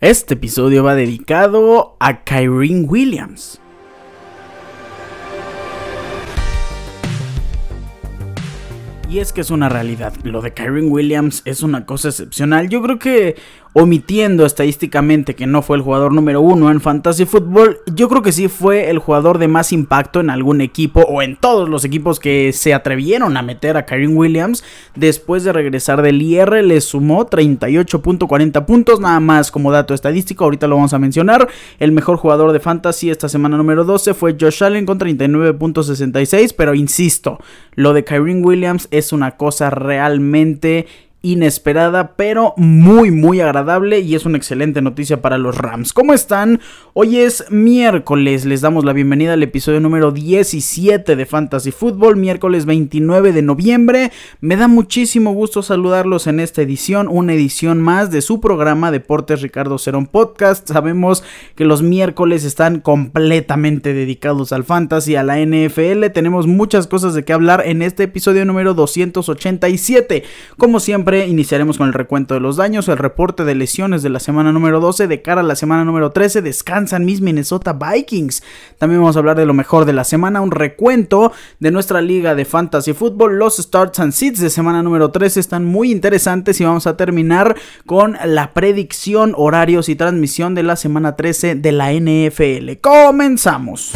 Este episodio va dedicado a Kyrene Williams. Y es que es una realidad, lo de Kyrene Williams es una cosa excepcional. Yo creo que omitiendo estadísticamente que no fue el jugador número uno en Fantasy Football, yo creo que sí fue el jugador de más impacto en algún equipo o en todos los equipos que se atrevieron a meter a Kyrene Williams. Después de regresar del IR, le sumó 38.40 puntos, nada más como dato estadístico, ahorita lo vamos a mencionar. El mejor jugador de Fantasy esta semana número 12 fue Josh Allen con 39.66, pero insisto, lo de Kyrene Williams es una cosa realmente inesperada, pero muy, muy agradable y es una excelente noticia para los Rams. ¿Cómo están? Hoy es miércoles, les damos la bienvenida al episodio número 17 de Fantasy Football, miércoles 29 de noviembre. Me da muchísimo gusto saludarlos en esta edición, una edición más de su programa Deportes Ricardo Cerón Podcast. Sabemos que los miércoles están completamente dedicados al Fantasy, a la NFL. Tenemos muchas cosas de qué hablar en este episodio número 287. Como siempre, iniciaremos con el recuento de los daños, el reporte de lesiones de la semana número 12 de cara a la semana número 13. Descansan mis Minnesota Vikings. También vamos a hablar de lo mejor de la semana, un recuento de nuestra liga de fantasy fútbol. Los starts and seeds de semana número 13 están muy interesantes y vamos a terminar con la predicción, horarios y transmisión de la semana 13 de la NFL. Comenzamos.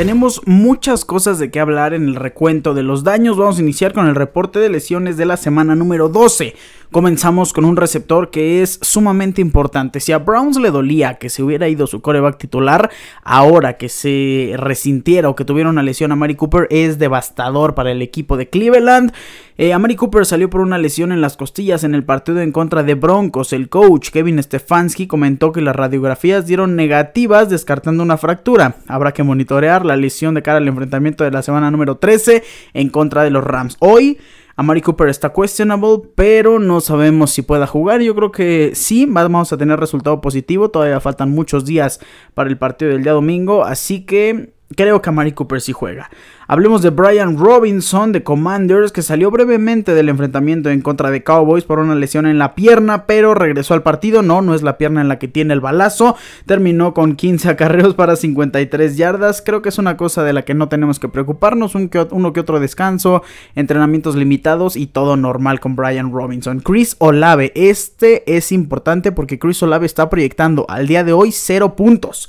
Tenemos muchas cosas de qué hablar en el recuento de los daños. Vamos a iniciar con el reporte de lesiones de la semana número 12. Comenzamos con un receptor que es sumamente importante. Si a Browns le dolía que se hubiera ido su coreback titular, ahora que se resintiera o que tuviera una lesión a Mari Cooper es devastador para el equipo de Cleveland. Eh, a Mari Cooper salió por una lesión en las costillas en el partido en contra de Broncos. El coach Kevin Stefanski comentó que las radiografías dieron negativas descartando una fractura. Habrá que monitorear la lesión de cara al enfrentamiento de la semana número 13 en contra de los Rams. Hoy Amari Cooper está questionable, pero no sabemos si pueda jugar. Yo creo que sí, vamos a tener resultado positivo. Todavía faltan muchos días para el partido del día domingo, así que Creo que Amari Cooper sí juega. Hablemos de Brian Robinson de Commanders que salió brevemente del enfrentamiento en contra de Cowboys por una lesión en la pierna, pero regresó al partido. No, no es la pierna en la que tiene el balazo. Terminó con 15 acarreos para 53 yardas. Creo que es una cosa de la que no tenemos que preocuparnos. Un que, uno que otro descanso, entrenamientos limitados y todo normal con Brian Robinson. Chris Olave, este es importante porque Chris Olave está proyectando al día de hoy 0 puntos.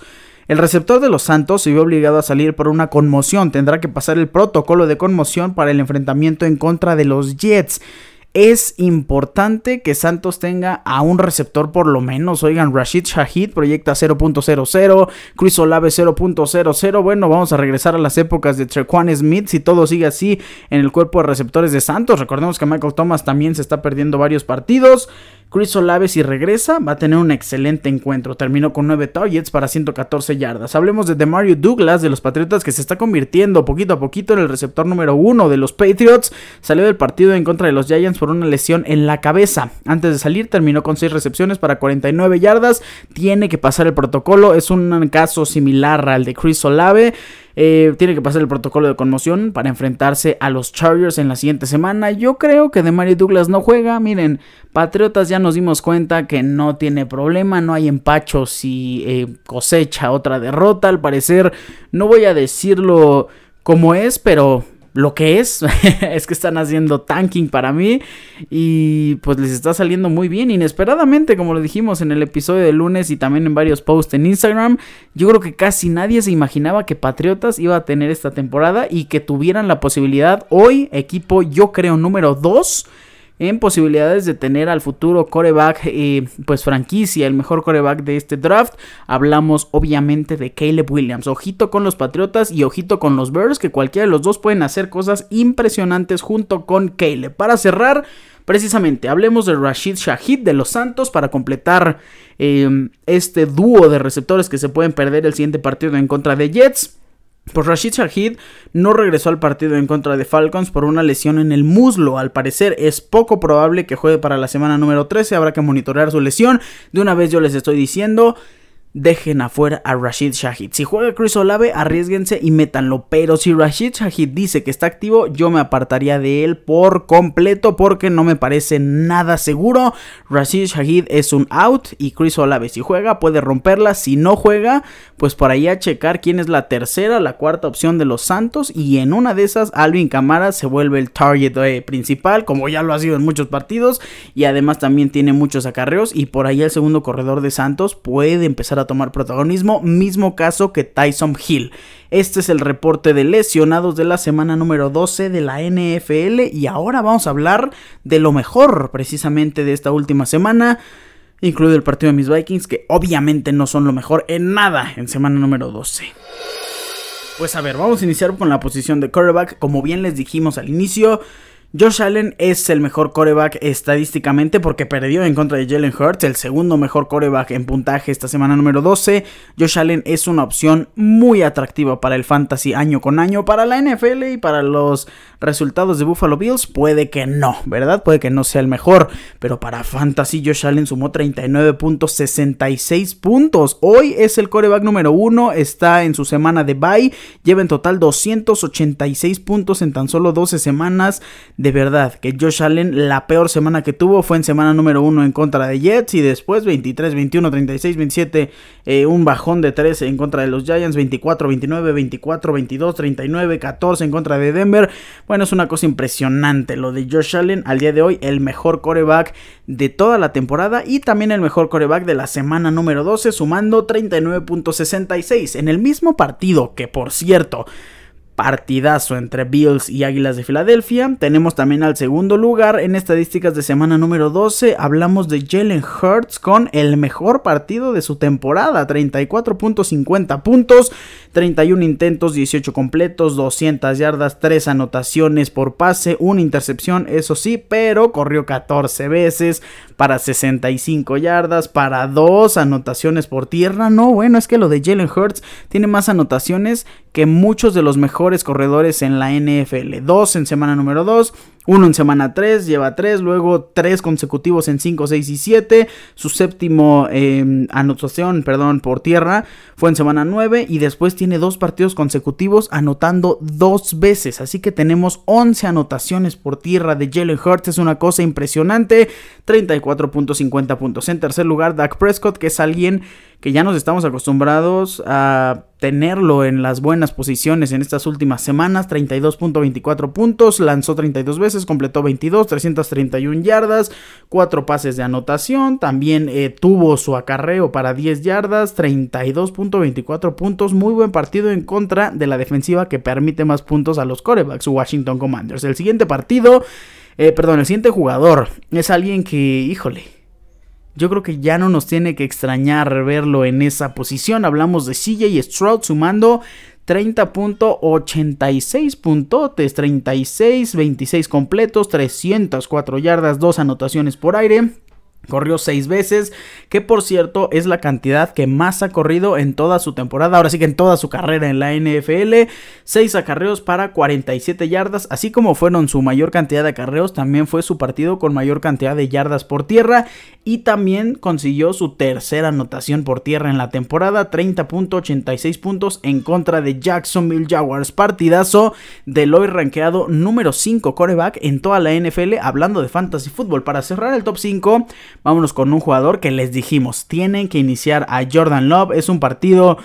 El receptor de los Santos se vio obligado a salir por una conmoción. Tendrá que pasar el protocolo de conmoción para el enfrentamiento en contra de los Jets. Es importante que Santos tenga a un receptor por lo menos. Oigan, Rashid Shahid proyecta 0.00, Chris Olave 0.00. Bueno, vamos a regresar a las épocas de Trequan Smith si todo sigue así en el cuerpo de receptores de Santos. Recordemos que Michael Thomas también se está perdiendo varios partidos. Chris Olave si regresa va a tener un excelente encuentro. Terminó con 9 targets para 114 yardas. Hablemos de Demario Douglas de los Patriotas que se está convirtiendo poquito a poquito en el receptor número 1 de los Patriots. Salió del partido en contra de los Giants por una lesión en la cabeza. Antes de salir terminó con 6 recepciones para 49 yardas. Tiene que pasar el protocolo. Es un caso similar al de Chris Olave. Eh, tiene que pasar el protocolo de conmoción para enfrentarse a los Chargers en la siguiente semana. Yo creo que Demario Douglas no juega. Miren, Patriotas ya nos dimos cuenta que no tiene problema, no hay empacho si eh, cosecha otra derrota. Al parecer, no voy a decirlo como es, pero lo que es es que están haciendo tanking para mí y pues les está saliendo muy bien inesperadamente como lo dijimos en el episodio de lunes y también en varios posts en Instagram. Yo creo que casi nadie se imaginaba que Patriotas iba a tener esta temporada y que tuvieran la posibilidad hoy equipo yo creo número 2 en posibilidades de tener al futuro coreback, eh, pues franquicia, el mejor coreback de este draft. Hablamos obviamente de Caleb Williams. Ojito con los Patriotas y ojito con los Bears, que cualquiera de los dos pueden hacer cosas impresionantes junto con Caleb. Para cerrar, precisamente, hablemos de Rashid Shahid de los Santos para completar eh, este dúo de receptores que se pueden perder el siguiente partido en contra de Jets. Pues Rashid Shahid no regresó al partido en contra de Falcons por una lesión en el muslo. Al parecer es poco probable que juegue para la semana número 13. Habrá que monitorear su lesión. De una vez yo les estoy diciendo, dejen afuera a Rashid Shahid. Si juega Chris Olave, arriesguense y métanlo. Pero si Rashid Shahid dice que está activo, yo me apartaría de él por completo porque no me parece nada seguro. Rashid Shahid es un out y Chris Olave si juega puede romperla. Si no juega, pues por ahí a checar quién es la tercera, la cuarta opción de los Santos. Y en una de esas, Alvin Camara se vuelve el target eh, principal, como ya lo ha sido en muchos partidos. Y además también tiene muchos acarreos. Y por ahí el segundo corredor de Santos puede empezar a tomar protagonismo, mismo caso que Tyson Hill. Este es el reporte de lesionados de la semana número 12 de la NFL y ahora vamos a hablar de lo mejor precisamente de esta última semana incluido el partido de mis Vikings, que obviamente no son lo mejor en nada en semana número 12. Pues a ver, vamos a iniciar con la posición de quarterback. Como bien les dijimos al inicio, Josh Allen es el mejor coreback estadísticamente porque perdió en contra de Jalen Hurts, el segundo mejor coreback en puntaje esta semana número 12. Josh Allen es una opción muy atractiva para el fantasy año con año, para la NFL y para los resultados de Buffalo Bills. Puede que no, ¿verdad? Puede que no sea el mejor, pero para fantasy Josh Allen sumó 39.66 puntos. Hoy es el coreback número 1, está en su semana de bye, lleva en total 286 puntos en tan solo 12 semanas de verdad que Josh Allen la peor semana que tuvo fue en semana número 1 en contra de Jets y después 23, 21, 36, 27, un bajón de 13 en contra de los Giants, 24, 29, 24, 22, 39, 14 en contra de Denver. Bueno, es una cosa impresionante lo de Josh Allen al día de hoy, el mejor coreback de toda la temporada y también el mejor coreback de la semana número 12 sumando 39.66 en el mismo partido que por cierto partidazo entre Bills y Águilas de Filadelfia. Tenemos también al segundo lugar en estadísticas de semana número 12. Hablamos de Jalen Hurts con el mejor partido de su temporada. 34.50 puntos, 31 intentos, 18 completos, 200 yardas, 3 anotaciones por pase, una intercepción, eso sí, pero corrió 14 veces para 65 yardas, para 2 anotaciones por tierra. No, bueno, es que lo de Jalen Hurts tiene más anotaciones que muchos de los mejores corredores en la NFL. Dos en semana número 2, uno en semana 3, lleva 3, luego 3 consecutivos en 5, 6 y 7. Su séptimo em, anotación, perdón, por tierra fue en semana 9 y después tiene dos partidos consecutivos anotando dos veces. Así que tenemos 11 anotaciones por tierra de Jalen Hurts, es una cosa impresionante. 34.50 puntos. En tercer lugar, Dak Prescott, que es alguien que ya nos estamos acostumbrados a tenerlo en las buenas posiciones en estas últimas semanas. 32.24 puntos, lanzó 32 veces, completó 22, 331 yardas, 4 pases de anotación. También eh, tuvo su acarreo para 10 yardas, 32.24 puntos. Muy buen partido en contra de la defensiva que permite más puntos a los corebacks, Washington Commanders. El siguiente partido, eh, perdón, el siguiente jugador es alguien que, híjole yo creo que ya no nos tiene que extrañar verlo en esa posición. Hablamos de CJ Stroud sumando 30.86 puntotes, 36, 26 completos, 304 yardas, 2 anotaciones por aire. Corrió seis veces, que por cierto es la cantidad que más ha corrido en toda su temporada, ahora sí que en toda su carrera en la NFL. Seis acarreos para 47 yardas, así como fueron su mayor cantidad de acarreos, también fue su partido con mayor cantidad de yardas por tierra y también consiguió su tercera anotación por tierra en la temporada, 30.86 puntos en contra de Jacksonville Jaguars. Partidazo del hoy rankeado número 5 coreback en toda la NFL, hablando de fantasy football. Para cerrar el top 5, Vámonos con un jugador que les dijimos, tienen que iniciar a Jordan Love. Es un partido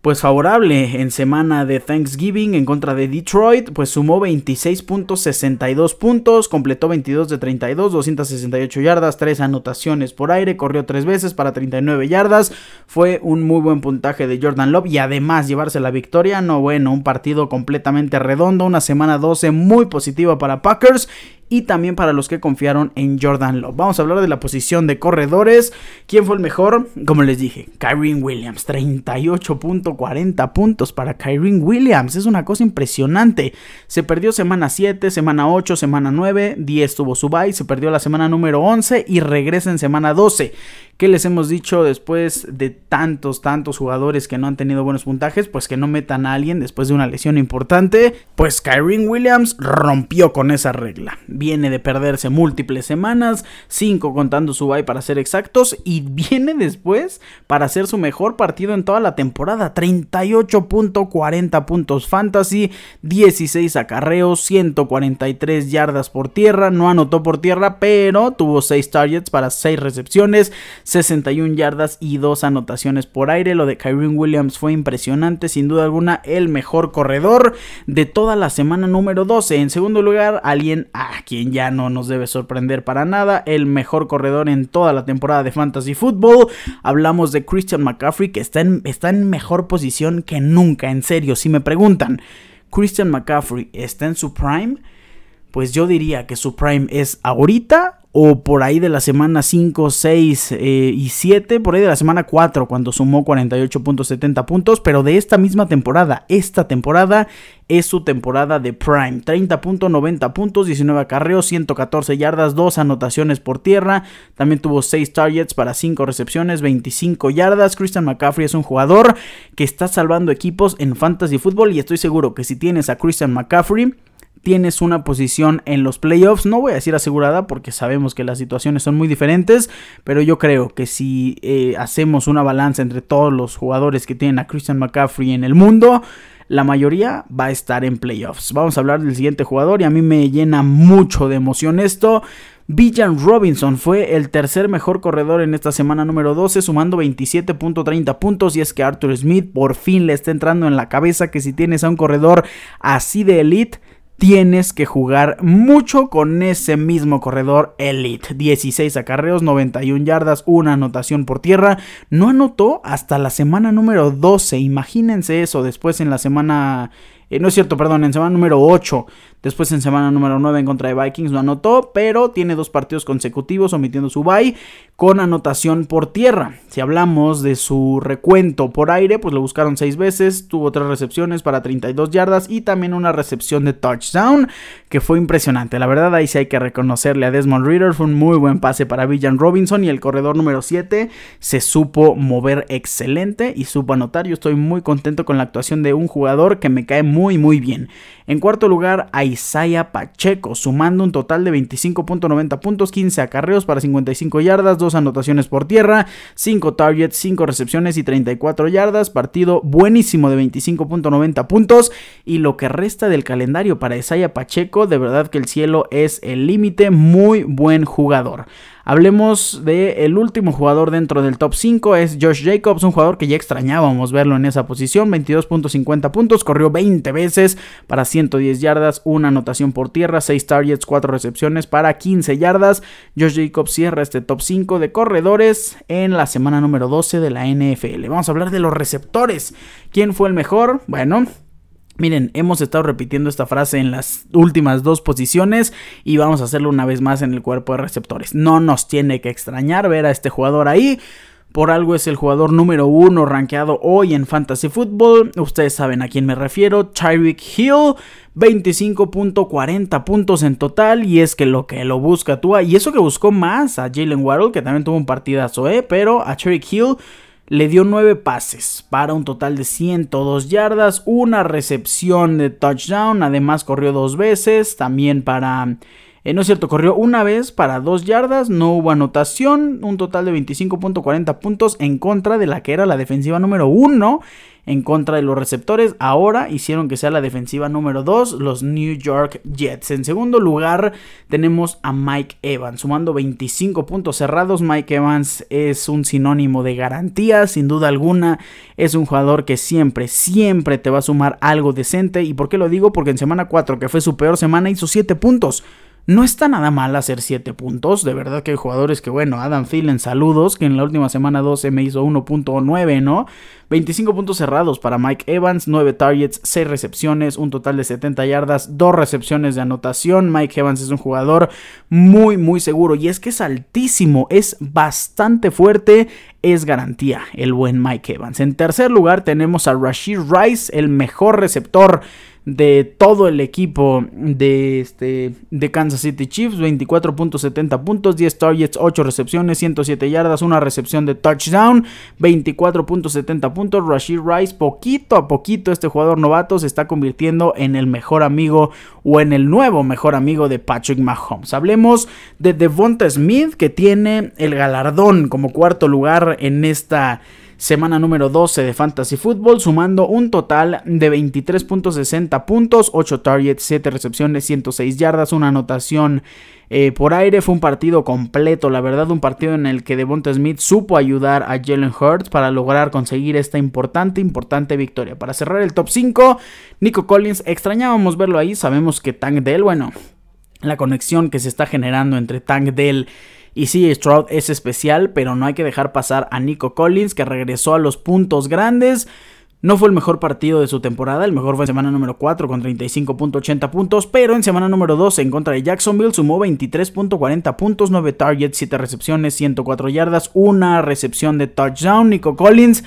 pues favorable en semana de Thanksgiving en contra de Detroit, pues sumó 26.62 puntos, completó 22 de 32, 268 yardas, 3 anotaciones por aire, corrió 3 veces para 39 yardas, fue un muy buen puntaje de Jordan Love y además llevarse la victoria, no bueno, un partido completamente redondo, una semana 12 muy positiva para Packers y también para los que confiaron en Jordan Love. Vamos a hablar de la posición de corredores. ¿Quién fue el mejor? Como les dije, Kyrie Williams, 38.40 puntos para Kyrie Williams. Es una cosa impresionante. Se perdió semana 7, semana 8, semana 9, 10 tuvo su bye, se perdió la semana número 11 y regresa en semana 12. ¿Qué les hemos dicho después de tantos, tantos jugadores que no han tenido buenos puntajes? Pues que no metan a alguien después de una lesión importante. Pues Kyrie Williams rompió con esa regla. Viene de perderse múltiples semanas, 5 contando su bye para ser exactos, y viene después para hacer su mejor partido en toda la temporada, 38.40 puntos fantasy, 16 acarreos, 143 yardas por tierra, no anotó por tierra, pero tuvo 6 targets para 6 recepciones, 61 yardas y 2 anotaciones por aire, lo de Kyrie Williams fue impresionante, sin duda alguna el mejor corredor de toda la semana número 12, en segundo lugar, alguien a quien ya no nos debe sorprender para nada, el mejor corredor en toda la temporada de Fantasy Football. Hablamos de Christian McCaffrey que está en, está en mejor posición que nunca, en serio. Si me preguntan, ¿Christian McCaffrey está en su prime? Pues yo diría que su prime es ahorita o por ahí de la semana 5, 6 eh, y 7, por ahí de la semana 4 cuando sumó 48.70 puntos, pero de esta misma temporada, esta temporada es su temporada de prime, 30.90 puntos, 19 acarreos, 114 yardas, 2 anotaciones por tierra, también tuvo 6 targets para 5 recepciones, 25 yardas, Christian McCaffrey es un jugador que está salvando equipos en fantasy fútbol y estoy seguro que si tienes a Christian McCaffrey, tienes una posición en los playoffs. No voy a decir asegurada porque sabemos que las situaciones son muy diferentes, pero yo creo que si eh, hacemos una balanza entre todos los jugadores que tienen a Christian McCaffrey en el mundo, la mayoría va a estar en playoffs. Vamos a hablar del siguiente jugador y a mí me llena mucho de emoción esto. Villan Robinson fue el tercer mejor corredor en esta semana número 12, sumando 27.30 puntos. Y es que Arthur Smith por fin le está entrando en la cabeza que si tienes a un corredor así de elite, tienes que jugar mucho con ese mismo corredor elite. 16 acarreos, 91 yardas, una anotación por tierra. No anotó hasta la semana número 12. Imagínense eso después en la semana eh, no es cierto, perdón, en semana número 8. Después en semana número 9 en contra de Vikings no anotó, pero tiene dos partidos consecutivos omitiendo su bye con anotación por tierra. Si hablamos de su recuento por aire, pues lo buscaron 6 veces, tuvo tres recepciones para 32 yardas y también una recepción de touchdown que fue impresionante. La verdad ahí sí hay que reconocerle a Desmond Reader, fue un muy buen pase para Villan Robinson y el corredor número 7 se supo mover excelente y supo anotar. Yo estoy muy contento con la actuación de un jugador que me cae muy muy bien. En cuarto lugar a Isaiah Pacheco, sumando un total de 25.90 puntos, 15 acarreos para 55 yardas, 2 anotaciones por tierra, 5 targets, 5 recepciones y 34 yardas, partido buenísimo de 25.90 puntos. Y lo que resta del calendario para Isaiah Pacheco, de verdad que el cielo es el límite, muy buen jugador. Hablemos el último jugador dentro del top 5, es Josh Jacobs, un jugador que ya extrañábamos verlo en esa posición, 22.50 puntos, corrió 20 veces para 110 yardas, una anotación por tierra, 6 targets, 4 recepciones para 15 yardas. Josh Jacobs cierra este top 5 de corredores en la semana número 12 de la NFL. Vamos a hablar de los receptores. ¿Quién fue el mejor? Bueno, Miren, hemos estado repitiendo esta frase en las últimas dos posiciones y vamos a hacerlo una vez más en el cuerpo de receptores. No nos tiene que extrañar ver a este jugador ahí. Por algo es el jugador número uno rankeado hoy en Fantasy Football. Ustedes saben a quién me refiero. Tyreek Hill, 25.40 puntos en total. Y es que lo que lo busca tú. Y eso que buscó más a Jalen Waddle, que también tuvo un partidazo, ¿eh? Pero a Tyreek Hill le dio 9 pases para un total de 102 yardas, una recepción de touchdown, además corrió dos veces, también para... Eh, no es cierto, corrió una vez para 2 yardas, no hubo anotación, un total de 25.40 puntos en contra de la que era la defensiva número 1 en contra de los receptores. Ahora hicieron que sea la defensiva número 2, los New York Jets. En segundo lugar tenemos a Mike Evans, sumando 25 puntos cerrados. Mike Evans es un sinónimo de garantía, sin duda alguna. Es un jugador que siempre, siempre te va a sumar algo decente. ¿Y por qué lo digo? Porque en semana 4, que fue su peor semana, hizo 7 puntos. No está nada mal hacer 7 puntos. De verdad que hay jugadores que, bueno, Adam Thielen, saludos, que en la última semana 12 me hizo 1.9, ¿no? 25 puntos cerrados para Mike Evans, 9 targets, 6 recepciones, un total de 70 yardas, 2 recepciones de anotación. Mike Evans es un jugador muy, muy seguro y es que es altísimo, es bastante fuerte, es garantía el buen Mike Evans. En tercer lugar tenemos a Rashid Rice, el mejor receptor de todo el equipo de, este, de Kansas City Chiefs, 24.70 puntos, 10 targets, 8 recepciones, 107 yardas, una recepción de touchdown, 24.70 puntos, Rashid Rice, poquito a poquito este jugador novato se está convirtiendo en el mejor amigo o en el nuevo mejor amigo de Patrick Mahomes. Hablemos de Devonta Smith que tiene el galardón como cuarto lugar en esta semana número 12 de Fantasy Football, sumando un total de 23.60 puntos, 8 targets, 7 recepciones, 106 yardas, una anotación eh, por aire. Fue un partido completo, la verdad, un partido en el que Devonta Smith supo ayudar a Jalen Hurts para lograr conseguir esta importante, importante victoria. Para cerrar el top 5, Nico Collins, extrañábamos verlo ahí, sabemos que Tank Dell, bueno, la conexión que se está generando entre Tank Dell y sí, Stroud es especial, pero no hay que dejar pasar a Nico Collins, que regresó a los puntos grandes. No fue el mejor partido de su temporada, el mejor fue en semana número 4 con 35.80 puntos, pero en semana número 12 en contra de Jacksonville sumó 23.40 puntos, 9 targets, 7 recepciones, 104 yardas, una recepción de touchdown. Nico Collins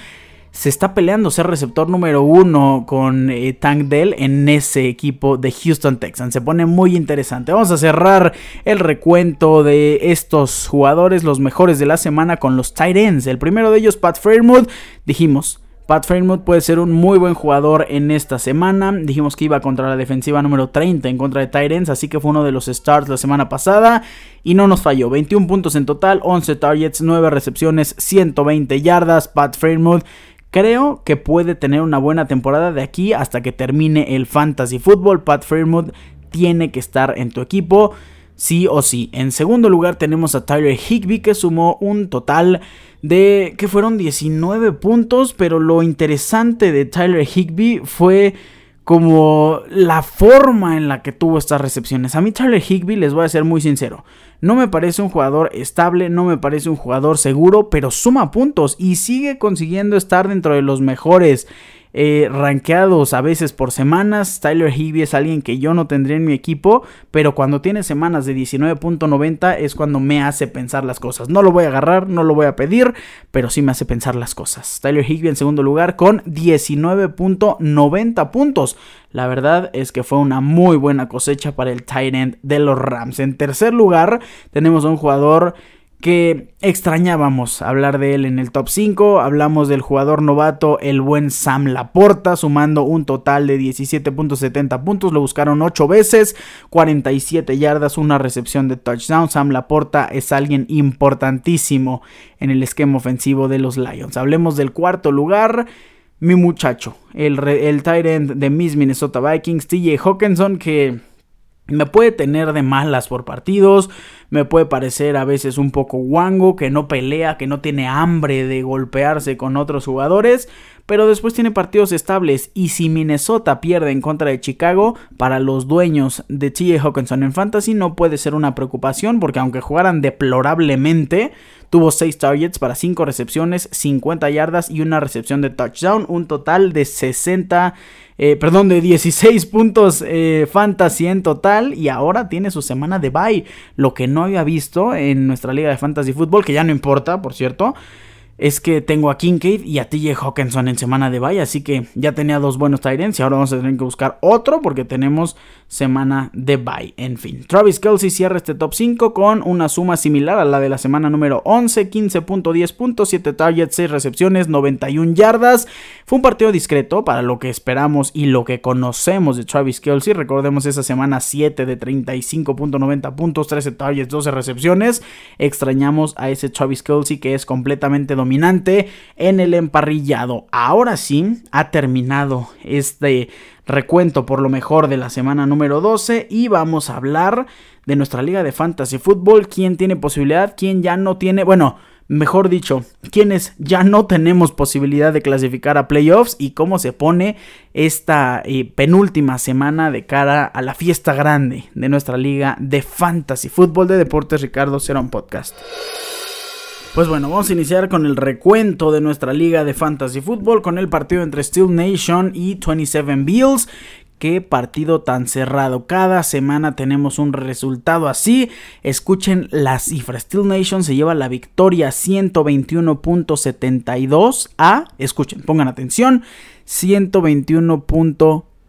se está peleando ser receptor número uno con eh, Tank Dell en ese equipo de Houston Texans. Se pone muy interesante. Vamos a cerrar el recuento de estos jugadores, los mejores de la semana, con los tight. El primero de ellos, Pat Fairmouth. Dijimos, Pat Fairmouth puede ser un muy buen jugador en esta semana. Dijimos que iba contra la defensiva número 30 en contra de Titans, así que fue uno de los starts la semana pasada y no nos falló. 21 puntos en total, 11 targets, 9 recepciones, 120 yardas. Pat Fairmouth Creo que puede tener una buena temporada de aquí hasta que termine el fantasy football. Pat Fairmouth tiene que estar en tu equipo, sí o sí. En segundo lugar tenemos a Tyler Higby que sumó un total de que fueron 19 puntos, pero lo interesante de Tyler Higby fue como la forma en la que tuvo estas recepciones. A mí Tyler Higby, les voy a ser muy sincero, no me parece un jugador estable, no me parece un jugador seguro, pero suma puntos y sigue consiguiendo estar dentro de los mejores eh, rankeados a veces por semanas. Tyler Higby es alguien que yo no tendría en mi equipo, pero cuando tiene semanas de 19.90 es cuando me hace pensar las cosas. No lo voy a agarrar, no lo voy a pedir, pero sí me hace pensar las cosas. Tyler Higby en segundo lugar con 19.90 puntos. La verdad es que fue una muy buena cosecha para el tight end de los Rams. En tercer lugar tenemos a un jugador que extrañábamos hablar de él en el top 5. Hablamos del jugador novato, el buen Sam Laporta, sumando un total de 17.70 puntos. Lo buscaron 8 veces, 47 yardas, una recepción de touchdown. Sam Laporta es alguien importantísimo en el esquema ofensivo de los Lions. Hablemos del cuarto lugar. Mi muchacho, el, el tight end de Miss Minnesota Vikings, TJ Hawkinson, que me puede tener de malas por partidos, me puede parecer a veces un poco guango, que no pelea, que no tiene hambre de golpearse con otros jugadores, pero después tiene partidos estables y si Minnesota pierde en contra de Chicago, para los dueños de T.J. Hawkinson en Fantasy no puede ser una preocupación porque aunque jugaran deplorablemente, tuvo 6 targets para 5 recepciones, 50 yardas y una recepción de touchdown, un total de 60 eh, perdón, de 16 puntos eh, fantasy en total y ahora tiene su semana de bye, lo que no había visto en nuestra liga de fantasy fútbol, que ya no importa, por cierto es que tengo a Kincaid y a TJ Hawkinson en semana de bye, así que ya tenía dos buenos Tyrants y ahora vamos a tener que buscar otro porque tenemos semana de bye. En fin, Travis Kelsey cierra este top 5 con una suma similar a la de la semana número 11, 15.10 puntos, 7 targets, 6 recepciones, 91 yardas. Fue un partido discreto para lo que esperamos y lo que conocemos de Travis Kelsey. Recordemos esa semana 7 de 35.90 puntos, 13 targets, 12 recepciones. Extrañamos a ese Travis Kelsey que es completamente dominante en el emparrillado. Ahora sí, ha terminado este recuento por lo mejor de la semana número 12 y vamos a hablar de nuestra liga de fantasy fútbol, quién tiene posibilidad, quién ya no tiene, bueno, mejor dicho, quienes ya no tenemos posibilidad de clasificar a playoffs y cómo se pone esta eh, penúltima semana de cara a la fiesta grande de nuestra liga de fantasy fútbol de deportes Ricardo Cerón Podcast. Pues bueno, vamos a iniciar con el recuento de nuestra liga de fantasy fútbol con el partido entre Steel Nation y 27 Bills. Qué partido tan cerrado. Cada semana tenemos un resultado así. Escuchen las cifras. Steel Nation se lleva la victoria 121.72 a, escuchen, pongan atención, 121.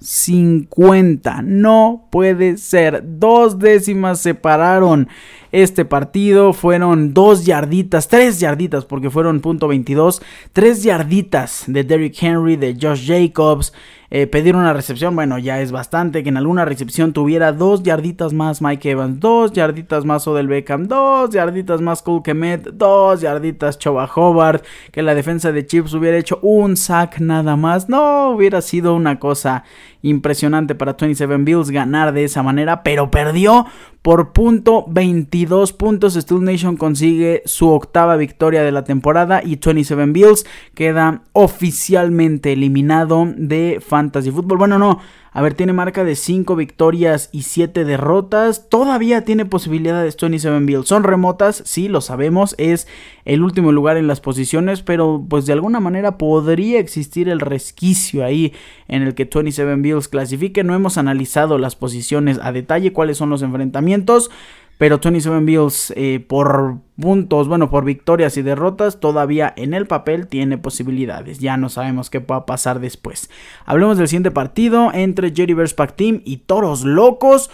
50. No puede ser. Dos décimas separaron este partido. Fueron dos yarditas, tres yarditas, porque fueron punto 22. Tres yarditas de Derrick Henry, de Josh Jacobs. Eh, pedir una recepción, bueno, ya es bastante. Que en alguna recepción tuviera dos yarditas más Mike Evans, dos yarditas más Odell Beckham, dos yarditas más Cole Kemet, dos yarditas Choba Hobart. Que la defensa de Chips hubiera hecho un sack nada más. No, hubiera sido una cosa impresionante para 27 Bills ganar de esa manera, pero perdió por punto 22 puntos. Steel Nation consigue su octava victoria de la temporada y 27 Bills queda oficialmente eliminado de Fantasy Football. Bueno, no. A ver, tiene marca de 5 victorias y 7 derrotas. Todavía tiene posibilidades 27 Bills. Son remotas, sí, lo sabemos. Es el último lugar en las posiciones, pero pues de alguna manera podría existir el resquicio ahí en el que 27 Bills clasifique. No hemos analizado las posiciones a detalle, cuáles son los enfrentamientos. Pero 27 Bills eh, por puntos, bueno, por victorias y derrotas, todavía en el papel tiene posibilidades. Ya no sabemos qué va a pasar después. Hablemos del siguiente partido entre Jerry vs. Team y Toros Locos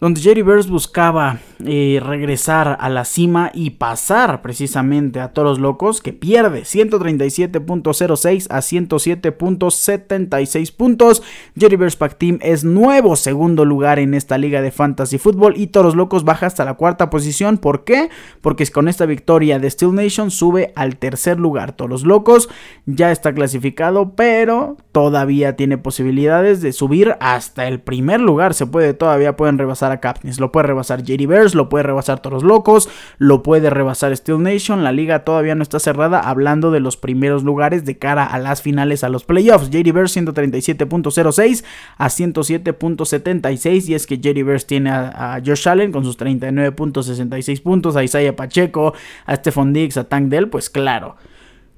donde Jerry Burns buscaba eh, regresar a la cima y pasar precisamente a Toros Locos, que pierde 137.06 a 107.76 puntos. Jerry Burns Pack Team es nuevo segundo lugar en esta liga de fantasy fútbol y Toros Locos baja hasta la cuarta posición. ¿Por qué? Porque con esta victoria de Steel Nation sube al tercer lugar. Toros Locos ya está clasificado, pero todavía tiene posibilidades de subir hasta el primer lugar. Se puede, todavía pueden rebasar a Captains. Lo puede rebasar Jerry Bears, lo puede rebasar Toros Locos, lo puede rebasar Steel Nation. La liga todavía no está cerrada hablando de los primeros lugares de cara a las finales, a los playoffs. Jerry Bears 137.06 a 107.76 y es que Jerry Bears tiene a, Josh Allen con sus 39.66 puntos, a Isaiah Pacheco, a Stephon Diggs, a Tank Dell, pues claro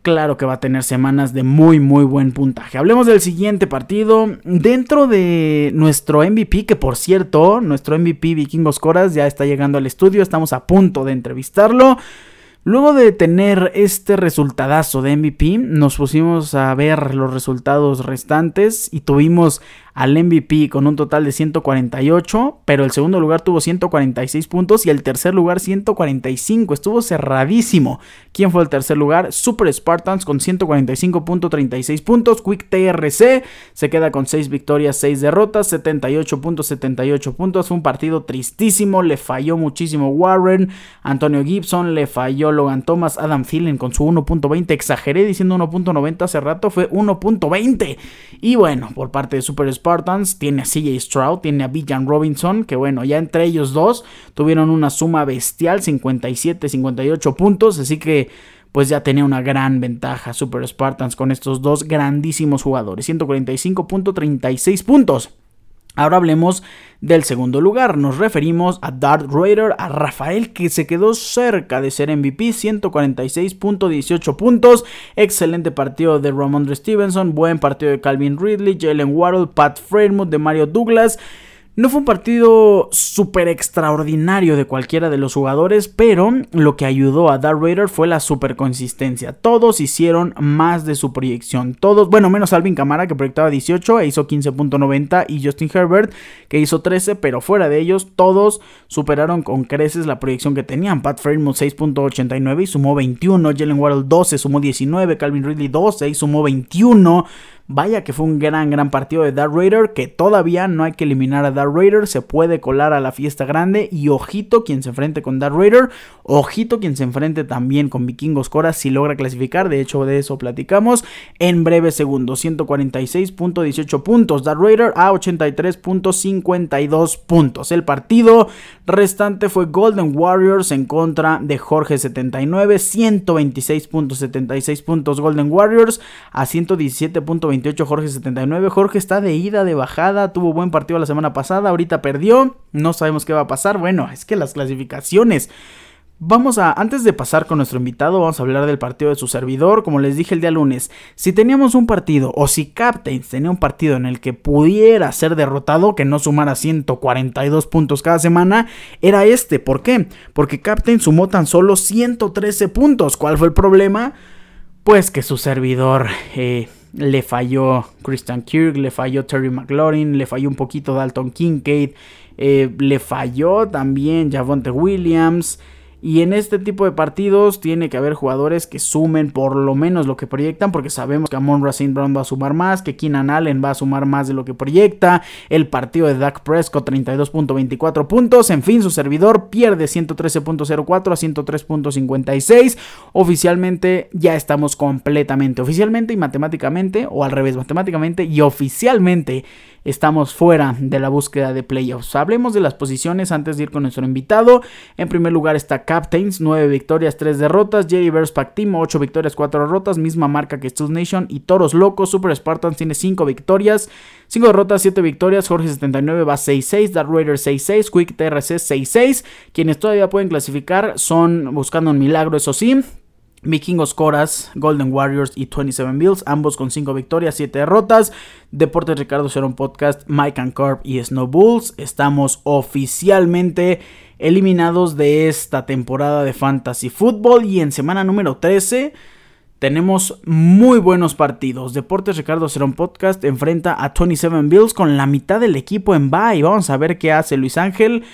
claro que va a tener semanas de muy muy buen puntaje. Hablemos del siguiente partido. Dentro de nuestro MVP, que por cierto, nuestro MVP Vikingos Coras ya está llegando al estudio, estamos a punto de entrevistarlo. Luego de tener este resultadazo de MVP, nos pusimos a ver los resultados restantes y tuvimos al MVP con un total de 148, pero el segundo lugar tuvo 146 puntos y el tercer lugar 145. Estuvo cerradísimo. ¿Quién fue el tercer lugar? Super Spartans con 145.36 puntos. Quick TRC se queda con 6 victorias, 6 derrotas, 78.78 puntos. Fue un partido tristísimo, le falló muchísimo Warren, Antonio Gibson, le falló Logan Thomas, Adam Thielen con su 1.20. Exageré diciendo 1.90 hace rato, fue 1.20. Y bueno, por parte de Super Spartans Spartans, tiene a CJ Stroud, tiene a Villan Robinson, que bueno, ya entre ellos dos tuvieron una suma bestial, 57, 58 puntos, así que pues ya tenía una gran ventaja Super Spartans con estos dos grandísimos jugadores, 145.36 puntos. Ahora hablemos del segundo lugar. Nos referimos a Darth Raider, a Rafael que se quedó cerca de ser MVP, 146.18 puntos. Excelente partido de Ramondre Stevenson, buen partido de Calvin Ridley, Jalen Waddle, Pat Fremont, de Mario Douglas. No fue un partido súper extraordinario de cualquiera de los jugadores, pero lo que ayudó a Darth Raider fue la super consistencia. Todos hicieron más de su proyección. Todos, bueno, menos Alvin Camara que proyectaba 18 e hizo 15.90 y Justin Herbert que hizo 13, pero fuera de ellos todos superaron con creces la proyección que tenían. Pat Fremont 6.89 y sumó 21, Jalen Waddle 12 sumó 19, Calvin Ridley 12 y sumó 21. Vaya que fue un gran, gran partido de Darth Raider, que todavía no hay que eliminar a Darth Raider, se puede colar a la fiesta grande y ojito quien se enfrente con Darth Raider, ojito quien se enfrente también con Vikingos Cora si logra clasificar, de hecho de eso platicamos en breve segundo, 146.18 puntos, Darth Raider a 83.52 puntos. El partido restante fue Golden Warriors en contra de Jorge 79, 126.76 puntos Golden Warriors a 117.20 Jorge 79. Jorge está de ida, de bajada, tuvo buen partido la semana pasada, ahorita perdió, no sabemos qué va a pasar. Bueno, es que las clasificaciones... Vamos a, antes de pasar con nuestro invitado, vamos a hablar del partido de su servidor. Como les dije el día lunes, si teníamos un partido o si Captains tenía un partido en el que pudiera ser derrotado, que no sumara 142 puntos cada semana, era este. ¿Por qué? Porque Captain sumó tan solo 113 puntos. ¿Cuál fue el problema? Pues que su servidor eh, le falló Christian Kirk, le falló Terry McLaurin, le falló un poquito Dalton Kincaid, eh, le falló también Javonte Williams. Y en este tipo de partidos tiene que haber jugadores que sumen por lo menos lo que proyectan, porque sabemos que Amon Racine Brown va a sumar más, que Keenan Allen va a sumar más de lo que proyecta. El partido de Dak Prescott 32.24 puntos. En fin, su servidor pierde 113.04 a 103.56. Oficialmente ya estamos completamente, oficialmente y matemáticamente, o al revés, matemáticamente y oficialmente estamos fuera de la búsqueda de playoffs. Hablemos de las posiciones antes de ir con nuestro invitado. En primer lugar está Captains, 9 victorias, 3 derrotas. Jerry Bears Pack Team, 8 victorias, 4 derrotas. Misma marca que Steel Nation. Y Toros Locos, Super Spartans tiene 5 victorias, 5 derrotas, 7 victorias. Jorge 79 va 6-6. Dark Raider 6-6. Quick TRC 6-6. Quienes todavía pueden clasificar son buscando un milagro, eso sí. Vikingos Coras, Golden Warriors y 27 Bills, ambos con 5 victorias, 7 derrotas. Deportes Ricardo Cerón Podcast, Mike and Corp y Snow Bulls. Estamos oficialmente eliminados de esta temporada de Fantasy Football y en semana número 13 tenemos muy buenos partidos. Deportes Ricardo Cerón Podcast enfrenta a 27 Bills con la mitad del equipo en bye. Vamos a ver qué hace Luis Ángel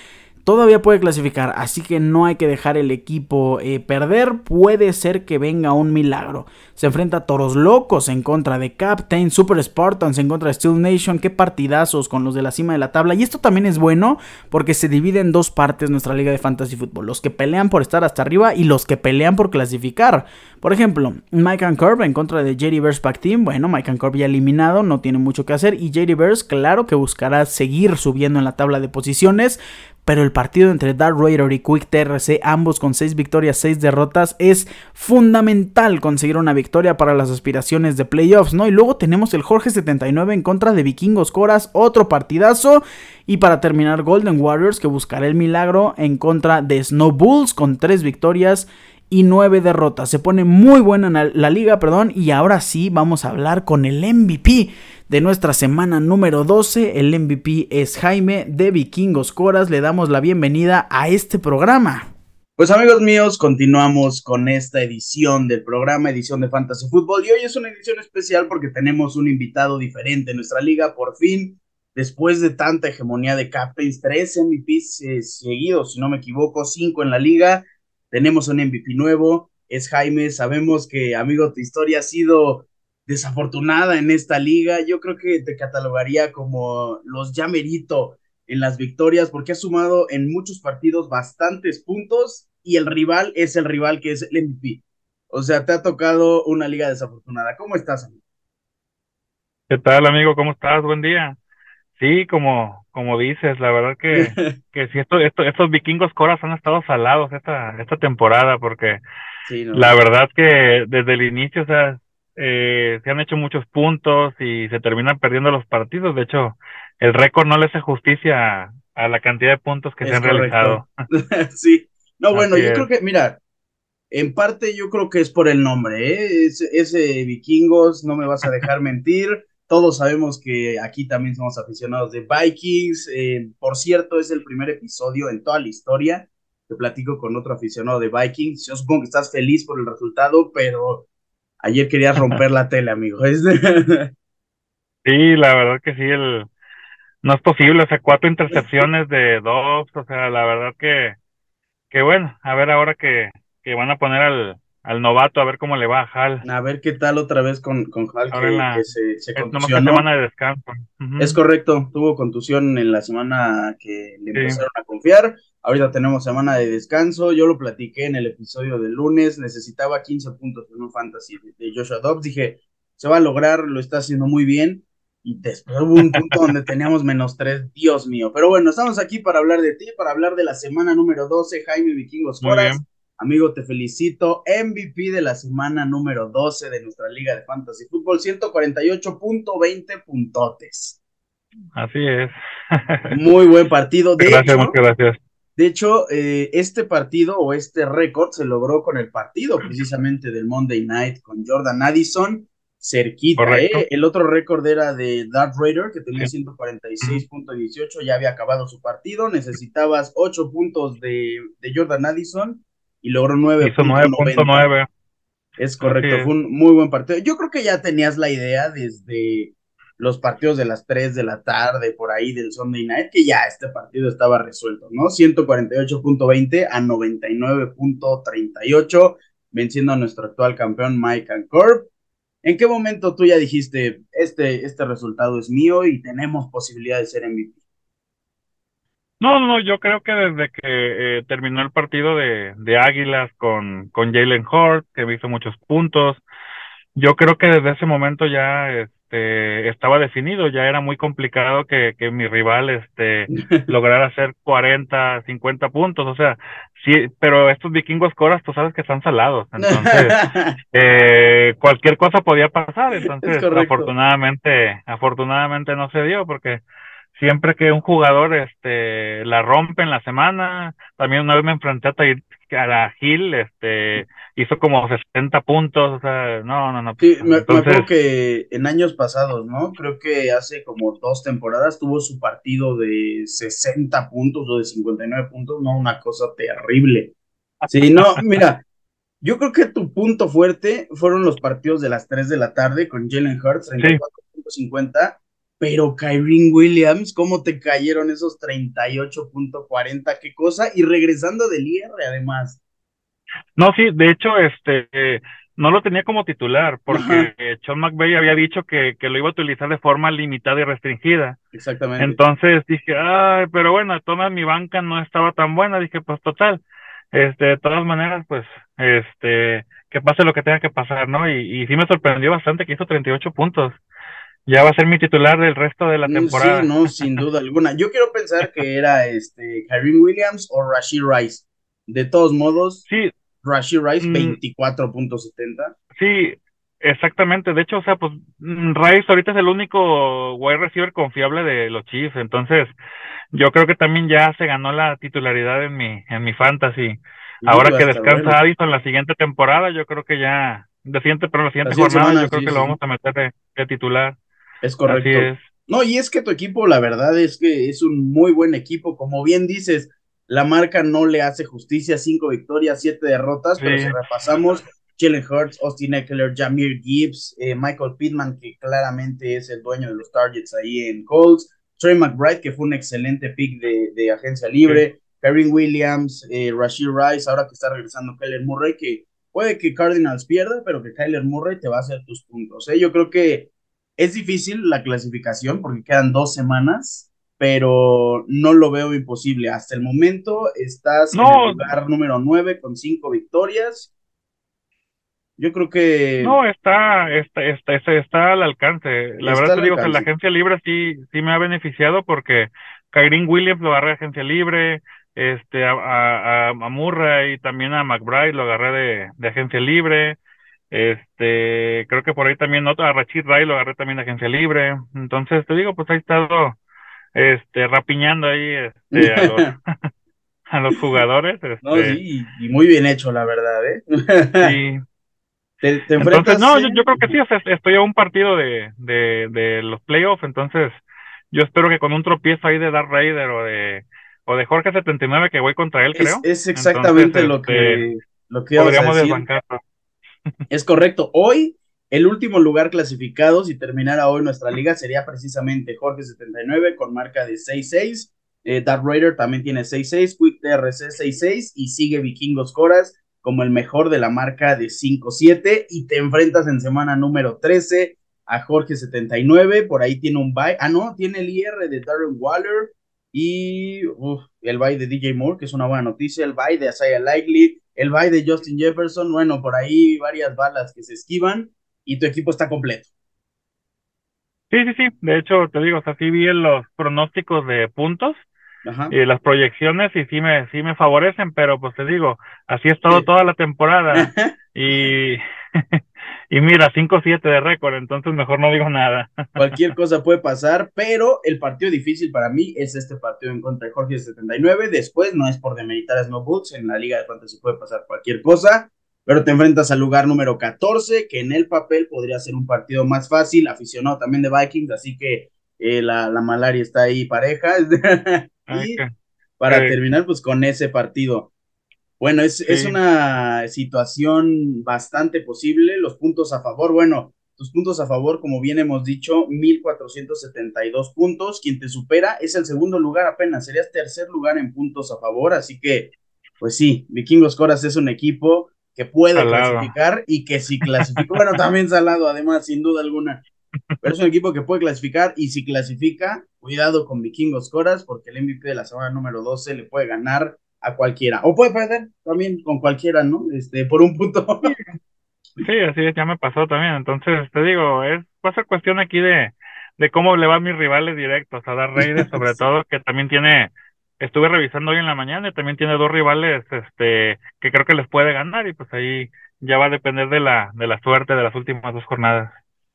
todavía puede clasificar, así que no hay que dejar el equipo eh, perder. Puede ser que venga un milagro. Se enfrenta a Toros Locos en contra de Captain, Super Spartans en contra de Steel Nation. Qué partidazos con los de la cima de la tabla. Y esto también es bueno porque se divide en dos partes nuestra liga de fantasy fútbol: los que pelean por estar hasta arriba y los que pelean por clasificar. Por ejemplo, Mike and Curb en contra de JD Verse Pack Team. Bueno, Mike and Curb ya eliminado, no tiene mucho que hacer. Y JD Verse, claro que buscará seguir subiendo en la tabla de posiciones pero el partido entre Dark Raider y Quick TRC, ambos con 6 victorias, 6 derrotas, es fundamental conseguir una victoria para las aspiraciones de playoffs, ¿no? Y luego tenemos el Jorge 79 en contra de Vikingos Coras, otro partidazo. Y para terminar, Golden Warriors que buscará el milagro en contra de Snow Bulls con 3 victorias y 9 derrotas. Se pone muy buena la liga, perdón, y ahora sí vamos a hablar con el MVP de nuestra semana número 12. El MVP es Jaime de Vikingos Coras. Le damos la bienvenida a este programa. Pues amigos míos, continuamos con esta edición del programa, edición de Fantasy Football. Y hoy es una edición especial porque tenemos un invitado diferente en nuestra liga. Por fin, después de tanta hegemonía de Captains, tres MVPs eh, seguidos, si no me equivoco, cinco en la liga. Tenemos un MVP nuevo, es Jaime. Sabemos que, amigo, tu historia ha sido desafortunada en esta liga. Yo creo que te catalogaría como los llamerito en las victorias porque ha sumado en muchos partidos bastantes puntos y el rival es el rival que es el MVP. O sea, te ha tocado una liga desafortunada. ¿Cómo estás, amigo? ¿Qué tal, amigo? ¿Cómo estás? Buen día. Sí, como, como dices, la verdad que, que si esto, esto, estos vikingos coras han estado salados esta, esta temporada, porque la verdad que desde el inicio, o sea, eh, se han hecho muchos puntos y se terminan perdiendo los partidos. De hecho, el récord no le hace justicia a, la cantidad de puntos que se han realizado. sí, no, bueno, yo creo que, mira, en parte yo creo que es por el nombre, ¿eh? ese vikingos, no me vas a dejar mentir. Todos sabemos que aquí también somos aficionados de Vikings. Eh, por cierto, es el primer episodio en toda la historia que platico con otro aficionado de Vikings. Yo supongo que estás feliz por el resultado, pero Ayer querías romper la tele, amigo. sí, la verdad que sí, el no es posible, o sea, cuatro intercepciones de dos, o sea, la verdad que, que bueno, a ver ahora que, que van a poner al, al novato, a ver cómo le va a Hal. A ver qué tal otra vez con, con Hal, que, se, se contusionó. semana de descanso. Es correcto, tuvo contusión en la semana que le empezaron a confiar. Ahorita tenemos semana de descanso. Yo lo platiqué en el episodio del lunes. Necesitaba 15 puntos en un fantasy de Joshua Dobbs. Dije, se va a lograr, lo está haciendo muy bien. Y después hubo un punto donde teníamos menos 3. Dios mío. Pero bueno, estamos aquí para hablar de ti, para hablar de la semana número 12, Jaime Vikingos Coras. Amigo, te felicito. MVP de la semana número 12 de nuestra Liga de Fantasy Fútbol, 148.20 puntotes. Así es. Muy buen partido. De gracias, muchas gracias. De hecho, eh, este partido o este récord se logró con el partido precisamente del Monday Night con Jordan Addison, cerquita. ¿eh? El otro récord era de Darth Raider, que tenía 146.18, ya había acabado su partido. Necesitabas 8 puntos de, Jordan Addison y logró 9.9. Es correcto, fue un muy buen partido. Yo creo que ya tenías la idea desde los partidos de las 3 de la tarde, por ahí del Sunday Night, que ya este partido estaba resuelto, ¿no? 148.20 a 99.38, venciendo a nuestro actual campeón Mike Corp. ¿En qué momento tú ya dijiste, este, este resultado es mío y tenemos posibilidad de ser MVP? No, no, yo creo que desde que eh, terminó el partido de, de Águilas con, con Jalen Hort, que hizo muchos puntos, yo creo que desde ese momento ya este, estaba definido, ya era muy complicado que, que mi rival este, lograra hacer 40, 50 puntos, o sea, sí, pero estos vikingos coras, tú sabes que están salados, entonces eh, cualquier cosa podía pasar, entonces afortunadamente, afortunadamente no se dio porque siempre que un jugador este la rompe en la semana, también una vez me enfrenté a, la Gil, este hizo como 60 puntos, o sea, no, no, no. Sí, me, acuerdo que en años pasados, ¿no? Creo que hace como dos temporadas tuvo su partido de 60 puntos o de 59 puntos, no, una cosa terrible. Sí, no, mira, yo creo que tu punto fuerte fueron los partidos de las 3 de la tarde con Jalen Hurts, 34.50 pero Kyrie Williams, ¿cómo te cayeron esos 38.40? ¿Qué cosa? Y regresando del IR, además. No, sí, de hecho, este, no lo tenía como titular, porque Sean McVay había dicho que, que, lo iba a utilizar de forma limitada y restringida. Exactamente. Entonces dije, ay, pero bueno, toda mi banca no estaba tan buena. Dije, pues total, este, de todas maneras, pues, este, que pase lo que tenga que pasar, ¿no? Y, y sí me sorprendió bastante que hizo 38 puntos ya va a ser mi titular del resto de la mm, temporada. Sí, no, sin duda alguna. Yo quiero pensar que era este Kyrie Williams o Rashid Rice. De todos modos, sí. Rashid Rice, 24.70. Mm. Sí, exactamente. De hecho, o sea, pues mm, Rice ahorita es el único wide receiver confiable de los Chiefs. Entonces, yo creo que también ya se ganó la titularidad en mi, en mi fantasy. Ahora que descansa Addison la siguiente temporada, yo creo que ya, de siguiente, pero la siguiente jornada, yo creo que lo vamos a meter de titular. Es correcto. No, y es que tu equipo, la verdad es que es un muy buen equipo. Como bien dices, la marca no le hace justicia. Cinco victorias, siete derrotas, pero si repasamos, Jalen Hurts, Austin Eckler, Jamir Gibbs, eh, Michael Pittman, que claramente es el dueño de los targets ahí en Colts, Trey McBride, que fue un excelente pick de, agencia libre, Kevin Williams, eh, Rashid Rice, ahora que está regresando Kyler Murray, que puede que Cardinals pierda, pero que Kyler Murray te va a hacer tus puntos. ¿eh? Yo creo que es difícil la clasificación porque quedan dos semanas, pero no lo veo imposible. Hasta el momento estás en el lugar número 9 con cinco victorias. Yo creo que. No, está, está, está, está, al alcance. La verdad te digo que la agencia libre sí, sí me ha beneficiado porque Kyrie Williams lo agarré de agencia libre, este, a, a, a Murray y también a McBride lo agarré de, de agencia libre. Este, creo que por ahí también a Rachid Ray lo agarré también de agencia libre. Entonces, te digo, pues ahí estado este rapiñando ahí este, a, los, a los jugadores. No, este. sí, y muy bien hecho, la verdad, ¿eh? sí. ¿Te, entonces, no, yo, creo que sí, estoy a un partido de, de, de los playoffs, entonces yo espero que con un tropiezo ahí de Darth Raider o de o de Jorge 79 que voy contra él, creo. Es exactamente lo que este, lo que podríamos desbancar. Es correcto. Hoy, el último lugar clasificado, si terminara hoy nuestra liga, sería precisamente Jorge79 con marca de 6-6. Eh, Darth Raider también tiene 6-6, Quick TRC 6-6 y sigue Vikingos Coras como el mejor de la marca de 5-7 y te enfrentas en semana número 13 a Jorge 79, por ahí tiene un bye, ah no, tiene el IR de Darren Waller y el bye de DJ Moore, que es una buena noticia, el bye de Asaya Likely, el bye de Justin Jefferson, bueno, por ahí varias balas que se esquivan y tu equipo está completo. Sí, sí, sí, de hecho te digo, o sea, sí vi los pronósticos de puntos y las proyecciones y sí me, sí me favorecen, pero pues te digo, así he estado toda la temporada y Y mira, 5-7 de récord, entonces mejor no digo nada. Cualquier cosa puede pasar, pero el partido difícil para mí es este partido en contra de Jorge 79. Después, no es por demeritar a Snowboots, en la Liga de Fantasy puede pasar cualquier cosa, pero te enfrentas al lugar número 14, que en el papel podría ser un partido más fácil, aficionado también de Vikings, así que eh, la, la, malaria está ahí pareja. y para terminar, pues con ese partido. Bueno, es, es una situación bastante posible. Los puntos a favor, bueno, tus puntos a favor, como bien hemos dicho, 1472 puntos. Quien te supera es el segundo lugar apenas, serías tercer lugar en puntos a favor. Así que, pues sí, Vikingos Coras es un equipo que puede clasificar y que si clasificó, bueno, también salado, además, sin duda alguna. Pero es un equipo que puede clasificar y si clasifica, cuidado con Vikingos Coras, porque el MVP de la semana número 12 le puede ganar a cualquiera. O puede perder también con cualquiera, ¿no? Este, por un punto. Sí, así es, ya me pasó también. Entonces, te digo, es pasa cuestión aquí de, de cómo le va a mis rivales directos, a Dar Reyes, sobre todo, que también tiene, estuve revisando hoy en la mañana y también tiene dos rivales, este, que creo que les puede ganar y pues ahí ya va a depender de la, de la suerte de las últimas dos jornadas.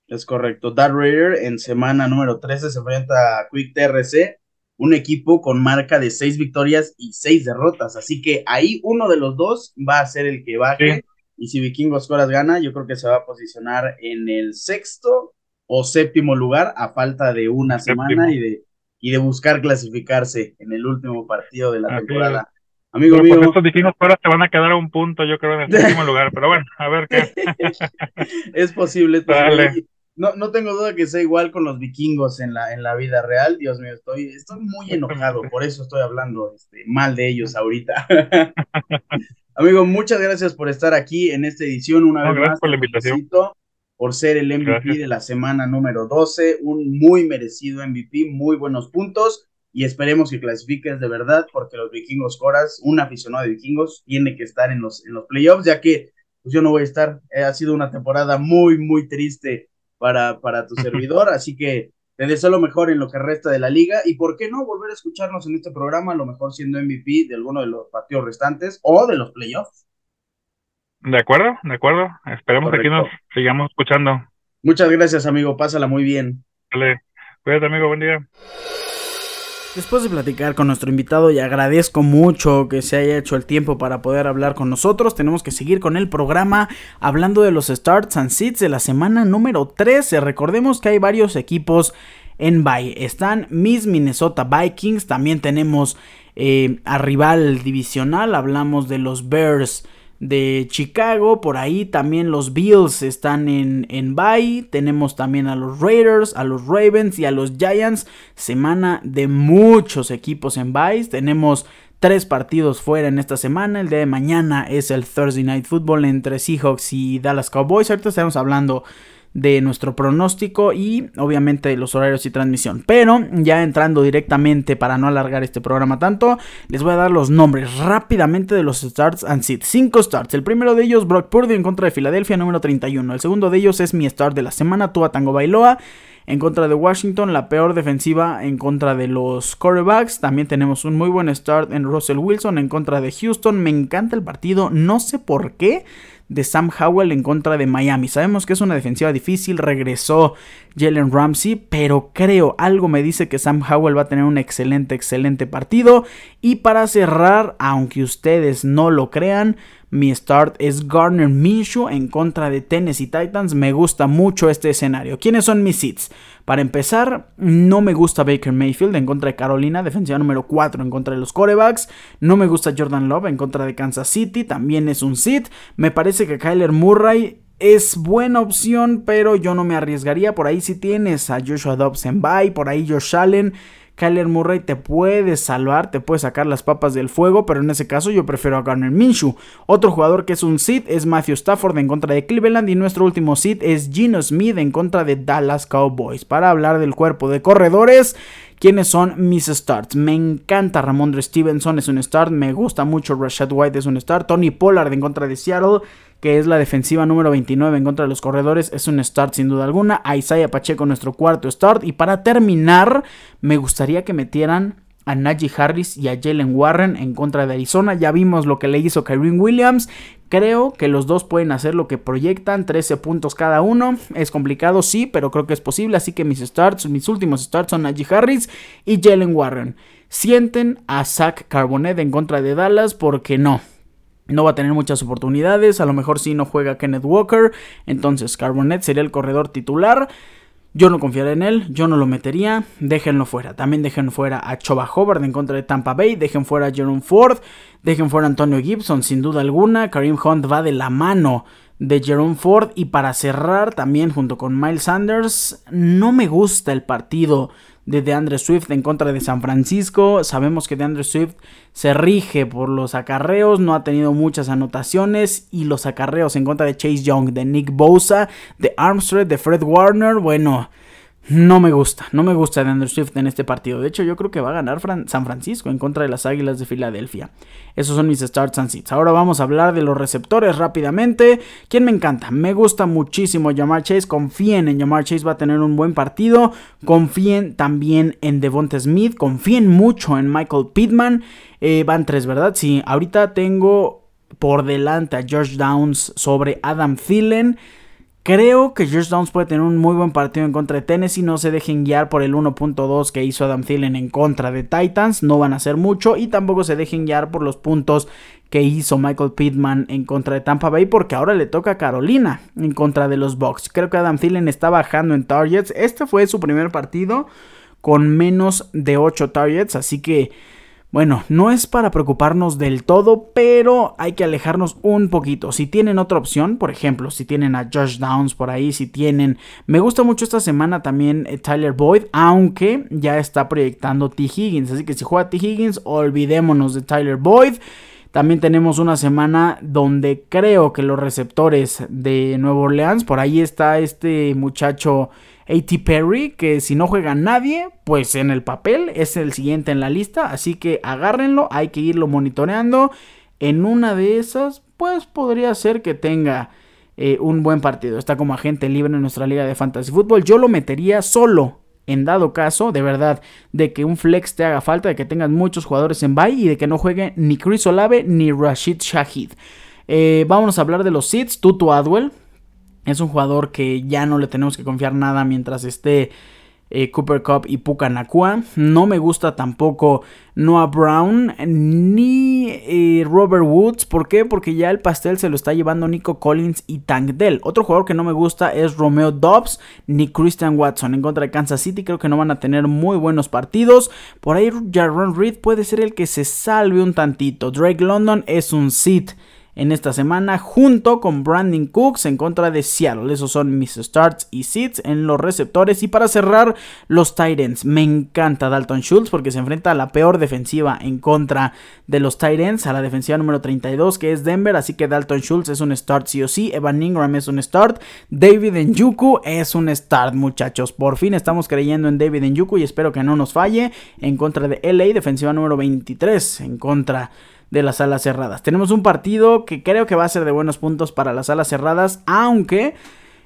Es correcto. Darth Raider en semana número 13 se enfrenta a Quick TRC un equipo con marca de seis victorias y seis derrotas. Así que ahí uno de los dos va a ser el que baje. Y si Vikingos Coras gana, yo creo que se va a posicionar en el sexto o séptimo lugar a falta de una semana y de, y de buscar clasificarse en el último partido de la temporada. Amigo mío. Pues estos Vikingos Coras te van a quedar a un punto, yo creo, en el séptimo lugar. Pero bueno, a ver qué. es posible. Es posible no, no tengo duda que sea igual con los vikingos en la, en la vida real. Dios mío, estoy, estoy muy enojado, por eso estoy hablando este, mal de ellos ahorita. Amigo, muchas gracias por estar aquí en esta edición una vez gracias por la invitación. Por ser el MVP de la semana número 12, un muy merecido MVP, muy buenos puntos y esperemos que clasifiques de verdad porque los vikingos Coras, un aficionado de vikingos, tiene que estar en los, en los playoffs ya que pues yo no voy a estar. Eh, ha sido una temporada muy, muy triste para, para tu servidor, así que te deseo lo mejor en lo que resta de la liga y por qué no volver a escucharnos en este programa, a lo mejor siendo MVP de alguno de los partidos restantes o de los playoffs. De acuerdo, de acuerdo. Esperemos que aquí nos sigamos escuchando. Muchas gracias, amigo. Pásala muy bien. Dale. Cuídate, amigo. Buen día. Después de platicar con nuestro invitado y agradezco mucho que se haya hecho el tiempo para poder hablar con nosotros, tenemos que seguir con el programa hablando de los starts and sits de la semana número 13. Recordemos que hay varios equipos en bye. Están mis Minnesota Vikings, también tenemos eh, a rival divisional, hablamos de los Bears de Chicago. Por ahí también los Bills están en, en. Tenemos también a los Raiders, a los Ravens y a los Giants. Semana de muchos equipos en bye. Tenemos tres partidos fuera en esta semana. El día de mañana es el Thursday Night Football entre Seahawks y Dallas Cowboys. Ahorita estamos hablando de nuestro pronóstico y obviamente los horarios y transmisión. Pero ya entrando directamente para no alargar este programa tanto, les voy a dar los nombres rápidamente de los starts and sits. 5 starts. El primero de ellos, Brock Purdy en contra de Filadelfia, número 31. El segundo de ellos es mi start de la semana, Tua Tango Bailoa en contra de Washington, la peor defensiva en contra de los quarterbacks. También tenemos un muy buen start en Russell Wilson en contra de Houston. Me encanta el partido, no sé por qué de Sam Howell en contra de Miami. Sabemos que es una defensiva difícil, regresó Jalen Ramsey, pero creo, algo me dice que Sam Howell va a tener un excelente, excelente partido. Y para cerrar, aunque ustedes no lo crean, mi start es Garner Minshew en contra de Tennessee Titans. Me gusta mucho este escenario. ¿Quiénes son mis seats? Para empezar, no me gusta Baker Mayfield en contra de Carolina, defensiva número 4 en contra de los corebacks. No me gusta Jordan Love en contra de Kansas City, también es un sit. Me parece que Kyler Murray es buena opción, pero yo no me arriesgaría. Por ahí si tienes a Joshua Dobbs en bye, por ahí Josh Allen. Kyler Murray te puede salvar, te puede sacar las papas del fuego, pero en ese caso yo prefiero a Garner Minshew. Otro jugador que es un sit es Matthew Stafford en contra de Cleveland y nuestro último sit es Gino Smith en contra de Dallas Cowboys. Para hablar del cuerpo de corredores, ¿Quiénes son mis starts? Me encanta Ramondre Stevenson, es un start. Me gusta mucho Rashad White, es un start. Tony Pollard en contra de Seattle que es la defensiva número 29 en contra de los corredores, es un start sin duda alguna. A Isaiah Pacheco, nuestro cuarto start. Y para terminar, me gustaría que metieran a Najee Harris y a Jalen Warren en contra de Arizona. Ya vimos lo que le hizo Kyrie Williams. Creo que los dos pueden hacer lo que proyectan, 13 puntos cada uno. Es complicado, sí, pero creo que es posible. Así que mis starts, mis últimos starts son Najee Harris y Jalen Warren. Sienten a Zach Carbonet en contra de Dallas porque no. No va a tener muchas oportunidades, a lo mejor si no juega Kenneth Walker, entonces Carbonet sería el corredor titular. Yo no confiaré en él, yo no lo metería, déjenlo fuera. También dejen fuera a Choba Hobart en contra de Tampa Bay, dejen fuera a Jerome Ford, dejen fuera a Antonio Gibson, sin duda alguna. Kareem Hunt va de la mano de Jerome Ford y para cerrar también junto con Miles Sanders, no me gusta el partido de DeAndre Swift en contra de San Francisco. Sabemos que DeAndre Swift se rige por los acarreos, no ha tenido muchas anotaciones y los acarreos en contra de Chase Young, de Nick Bosa, de Armstrong, de Fred Warner, bueno, no me gusta, no me gusta de Andrew Swift en este partido. De hecho, yo creo que va a ganar San Francisco en contra de las Águilas de Filadelfia. Esos son mis starts and sits. Ahora vamos a hablar de los receptores rápidamente. ¿Quién me encanta? Me gusta muchísimo Jamar Chase. Confíen en Jamar Chase, va a tener un buen partido. Confíen también en Devonta Smith. Confíen mucho en Michael Pittman. Eh, van tres, ¿verdad? Sí, ahorita tengo por delante a George Downs sobre Adam Thielen. Creo que George Downs puede tener un muy buen partido en contra de Tennessee. No se dejen guiar por el 1.2 que hizo Adam Thielen en contra de Titans. No van a hacer mucho. Y tampoco se dejen guiar por los puntos que hizo Michael Pittman en contra de Tampa Bay. Porque ahora le toca a Carolina en contra de los Bucks. Creo que Adam Thielen está bajando en targets. Este fue su primer partido con menos de 8 targets. Así que bueno, no es para preocuparnos del todo, pero hay que alejarnos un poquito. Si tienen otra opción, por ejemplo, si tienen a Josh Downs por ahí, si tienen... Me gusta mucho esta semana también eh, Tyler Boyd, aunque ya está proyectando T. Higgins. Así que si juega T. Higgins, olvidémonos de Tyler Boyd. También tenemos una semana donde creo que los receptores de Nueva Orleans, por ahí está este muchacho A.T. Perry, que si no juega nadie, pues en el papel es el siguiente en la lista, así que agárrenlo, hay que irlo monitoreando. En una de esas, pues podría ser que tenga eh, un buen partido. Está como agente libre en nuestra liga de fantasy fútbol. Yo lo metería solo en dado caso, de verdad, de que un flex te haga falta, de que tengas muchos jugadores en bye y de que no juegue ni Chris Olave ni Rashid Shahid. Eh, vamos a hablar de los seeds. Tutu Adwell, es un jugador que ya no le tenemos que confiar nada mientras esté eh, Cooper Cup y Puka Nakua. No me gusta tampoco Noah Brown ni eh, Robert Woods. ¿Por qué? Porque ya el pastel se lo está llevando Nico Collins y Tank Dell. Otro jugador que no me gusta es Romeo Dobbs ni Christian Watson. En contra de Kansas City creo que no van a tener muy buenos partidos. Por ahí Jaron Reed puede ser el que se salve un tantito. Drake London es un sit en esta semana junto con Brandon Cooks en contra de Seattle. Esos son mis starts y sits en los receptores. Y para cerrar, los Titans. Me encanta Dalton Schultz porque se enfrenta a la peor defensiva en contra de los Titans, a la defensiva número 32 que es Denver. Así que Dalton Schultz es un start sí o sí. Evan Ingram es un start. David Njuku es un start, muchachos. Por fin estamos creyendo en David Njuku y espero que no nos falle en contra de LA, defensiva número 23 en contra de las alas cerradas. Tenemos un partido que creo que va a ser de buenos puntos para las alas cerradas, aunque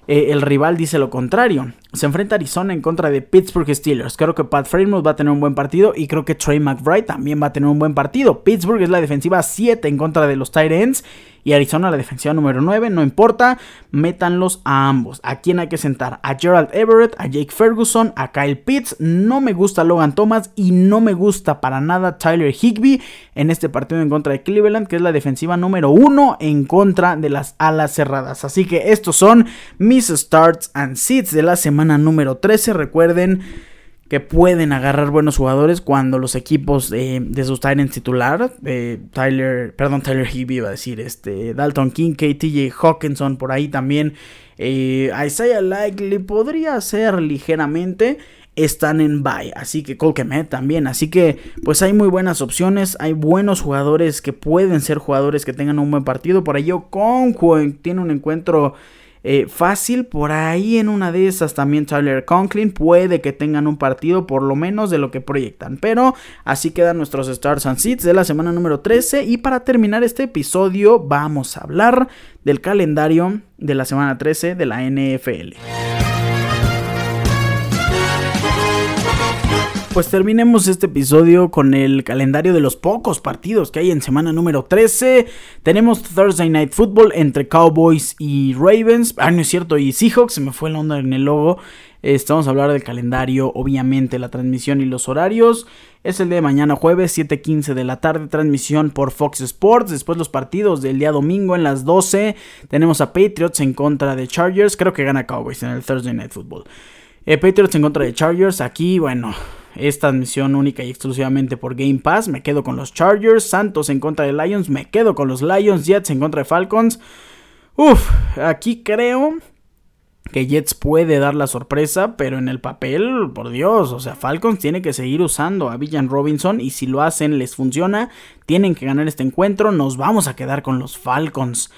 eh, el rival dice lo contrario. Se enfrenta Arizona en contra de Pittsburgh Steelers. Creo que Pat Fremont va a tener un buen partido y creo que Trey McBride también va a tener un buen partido. Pittsburgh es la defensiva 7 en contra de los Titans y Arizona la defensiva número 9, no importa, métanlos a ambos. ¿A quién hay que sentar? A Gerald Everett, a Jake Ferguson, a Kyle Pitts. No me gusta Logan Thomas y no me gusta para nada Tyler Higby en este partido en contra de Cleveland, que es la defensiva número 1 en contra de las alas cerradas. Así que estos son mis starts and seats de la semana número 13. Recuerden que pueden agarrar buenos jugadores cuando los equipos de sus Titans titular, Tyler, perdón, Tyler Hibby iba a decir, este, Dalton King, TJ Hawkinson por ahí también, eh, Isaiah Likely podría ser ligeramente, están en bye, así que Cole también, así que pues hay muy buenas opciones, hay buenos jugadores que pueden ser jugadores que tengan un buen partido, por ahí con tiene un encuentro eh, fácil. Por ahí en una de esas también Tyler Conklin puede que tengan un partido por lo menos de lo que proyectan. Pero así quedan nuestros Stars and Seeds de la semana número 13. Y para terminar este episodio vamos a hablar del calendario de la semana 13 de la NFL. Pues terminemos este episodio con el calendario de los pocos partidos que hay en semana número 13. Tenemos Thursday Night Football entre Cowboys y Ravens. Ah, no es cierto, y Seahawks, se me fue la onda en el logo. Estamos a hablar del calendario, obviamente, la transmisión y los horarios. Es el de mañana jueves, 7:15 de la tarde, transmisión por Fox Sports. Después los partidos del día domingo en las 12. Tenemos a Patriots en contra de Chargers. Creo que gana Cowboys en el Thursday Night Football. Eh, Patriots en contra de Chargers. Aquí, bueno, es transmisión única y exclusivamente por Game Pass. Me quedo con los Chargers. Santos en contra de Lions. Me quedo con los Lions. Jets en contra de Falcons. Uf, aquí creo que Jets puede dar la sorpresa, pero en el papel, por Dios, o sea, Falcons tiene que seguir usando a Villan Robinson y si lo hacen les funciona, tienen que ganar este encuentro, nos vamos a quedar con los Falcons.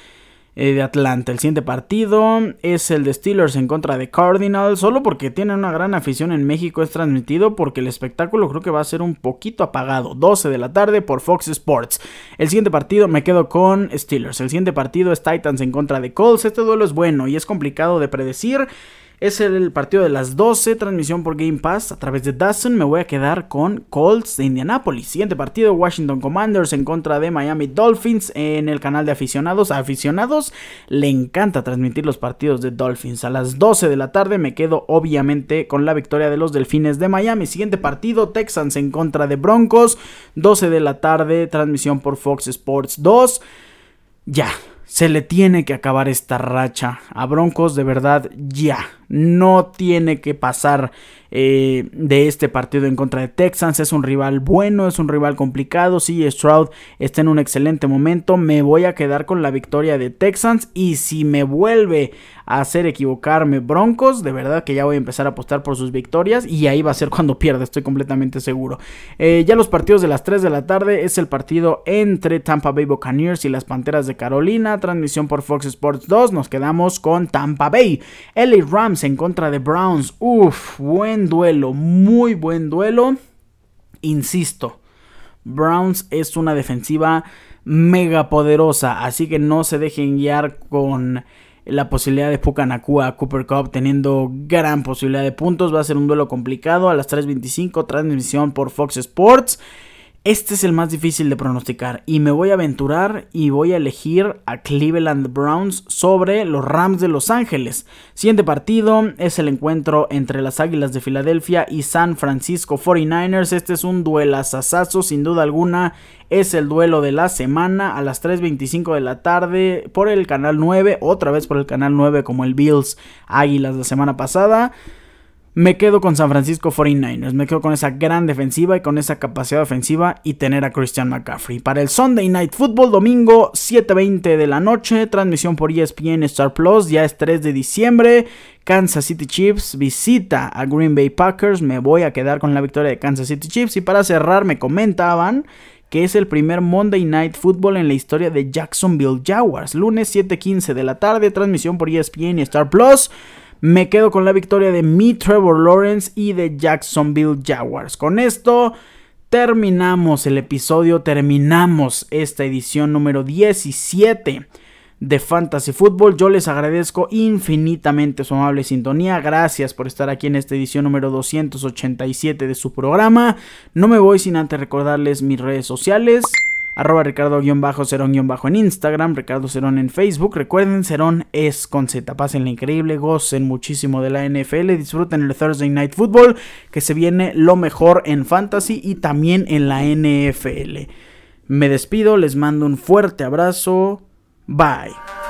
Eh, de Atlanta. El siguiente partido es el de Steelers en contra de Cardinals, solo porque tienen una gran afición en México es transmitido porque el espectáculo creo que va a ser un poquito apagado. 12 de la tarde por Fox Sports. El siguiente partido me quedo con Steelers. El siguiente partido es Titans en contra de Colts. Este duelo es bueno y es complicado de predecir. Es el partido de las 12, transmisión por Game Pass a través de Dawson. Me voy a quedar con Colts de Indianapolis. Siguiente partido, Washington Commanders en contra de Miami Dolphins en el canal de aficionados. A aficionados le encanta transmitir los partidos de Dolphins. A las 12 de la tarde me quedo obviamente con la victoria de los Delfines de Miami. Siguiente partido, Texans en contra de Broncos. 12 de la tarde, transmisión por Fox Sports 2. Ya, se le tiene que acabar esta racha a Broncos, de verdad, ya. No tiene que pasar eh, de este partido en contra de Texans. Es un rival bueno, es un rival complicado. Sí, Stroud está en un excelente momento. Me voy a quedar con la victoria de Texans. Y si me vuelve a hacer equivocarme Broncos, de verdad que ya voy a empezar a apostar por sus victorias. Y ahí va a ser cuando pierda, estoy completamente seguro. Eh, ya los partidos de las 3 de la tarde es el partido entre Tampa Bay Buccaneers y las Panteras de Carolina. Transmisión por Fox Sports 2. Nos quedamos con Tampa Bay. LA Rams en contra de Browns. Uf, buen duelo, muy buen duelo. Insisto, Browns es una defensiva mega poderosa, así que no se dejen guiar con la posibilidad de Pucanacua Cooper Cup teniendo gran posibilidad de puntos. Va a ser un duelo complicado a las 3.25, transmisión por Fox Sports. Este es el más difícil de pronosticar y me voy a aventurar y voy a elegir a Cleveland Browns sobre los Rams de Los Ángeles. Siguiente partido es el encuentro entre las Águilas de Filadelfia y San Francisco 49ers. Este es un duelazazazo sin duda alguna. Es el duelo de la semana a las 3.25 de la tarde por el canal 9, otra vez por el canal 9 como el Bills Águilas la semana pasada. Me quedo con San Francisco 49ers, me quedo con esa gran defensiva y con esa capacidad ofensiva y tener a Christian McCaffrey. Para el Sunday Night Football, domingo 7.20 de la noche, transmisión por ESPN Star Plus, ya es 3 de diciembre. Kansas City Chiefs visita a Green Bay Packers, me voy a quedar con la victoria de Kansas City Chiefs y para cerrar me comentaban que es el primer Monday Night Football en la historia de Jacksonville Jaguars. Lunes 7.15 de la tarde, transmisión por ESPN Star Plus. Me quedo con la victoria de mi Trevor Lawrence y de Jacksonville Jaguars. Con esto terminamos el episodio, terminamos esta edición número 17 de Fantasy Football. Yo les agradezco infinitamente su amable sintonía. Gracias por estar aquí en esta edición número 287 de su programa. No me voy sin antes recordarles mis redes sociales arroba Ricardo-Cerón- en Instagram, Ricardo Cerón en Facebook. Recuerden, Cerón es con Z. Pásenle increíble, gocen muchísimo de la NFL, disfruten el Thursday Night Football, que se viene lo mejor en Fantasy y también en la NFL. Me despido, les mando un fuerte abrazo. Bye.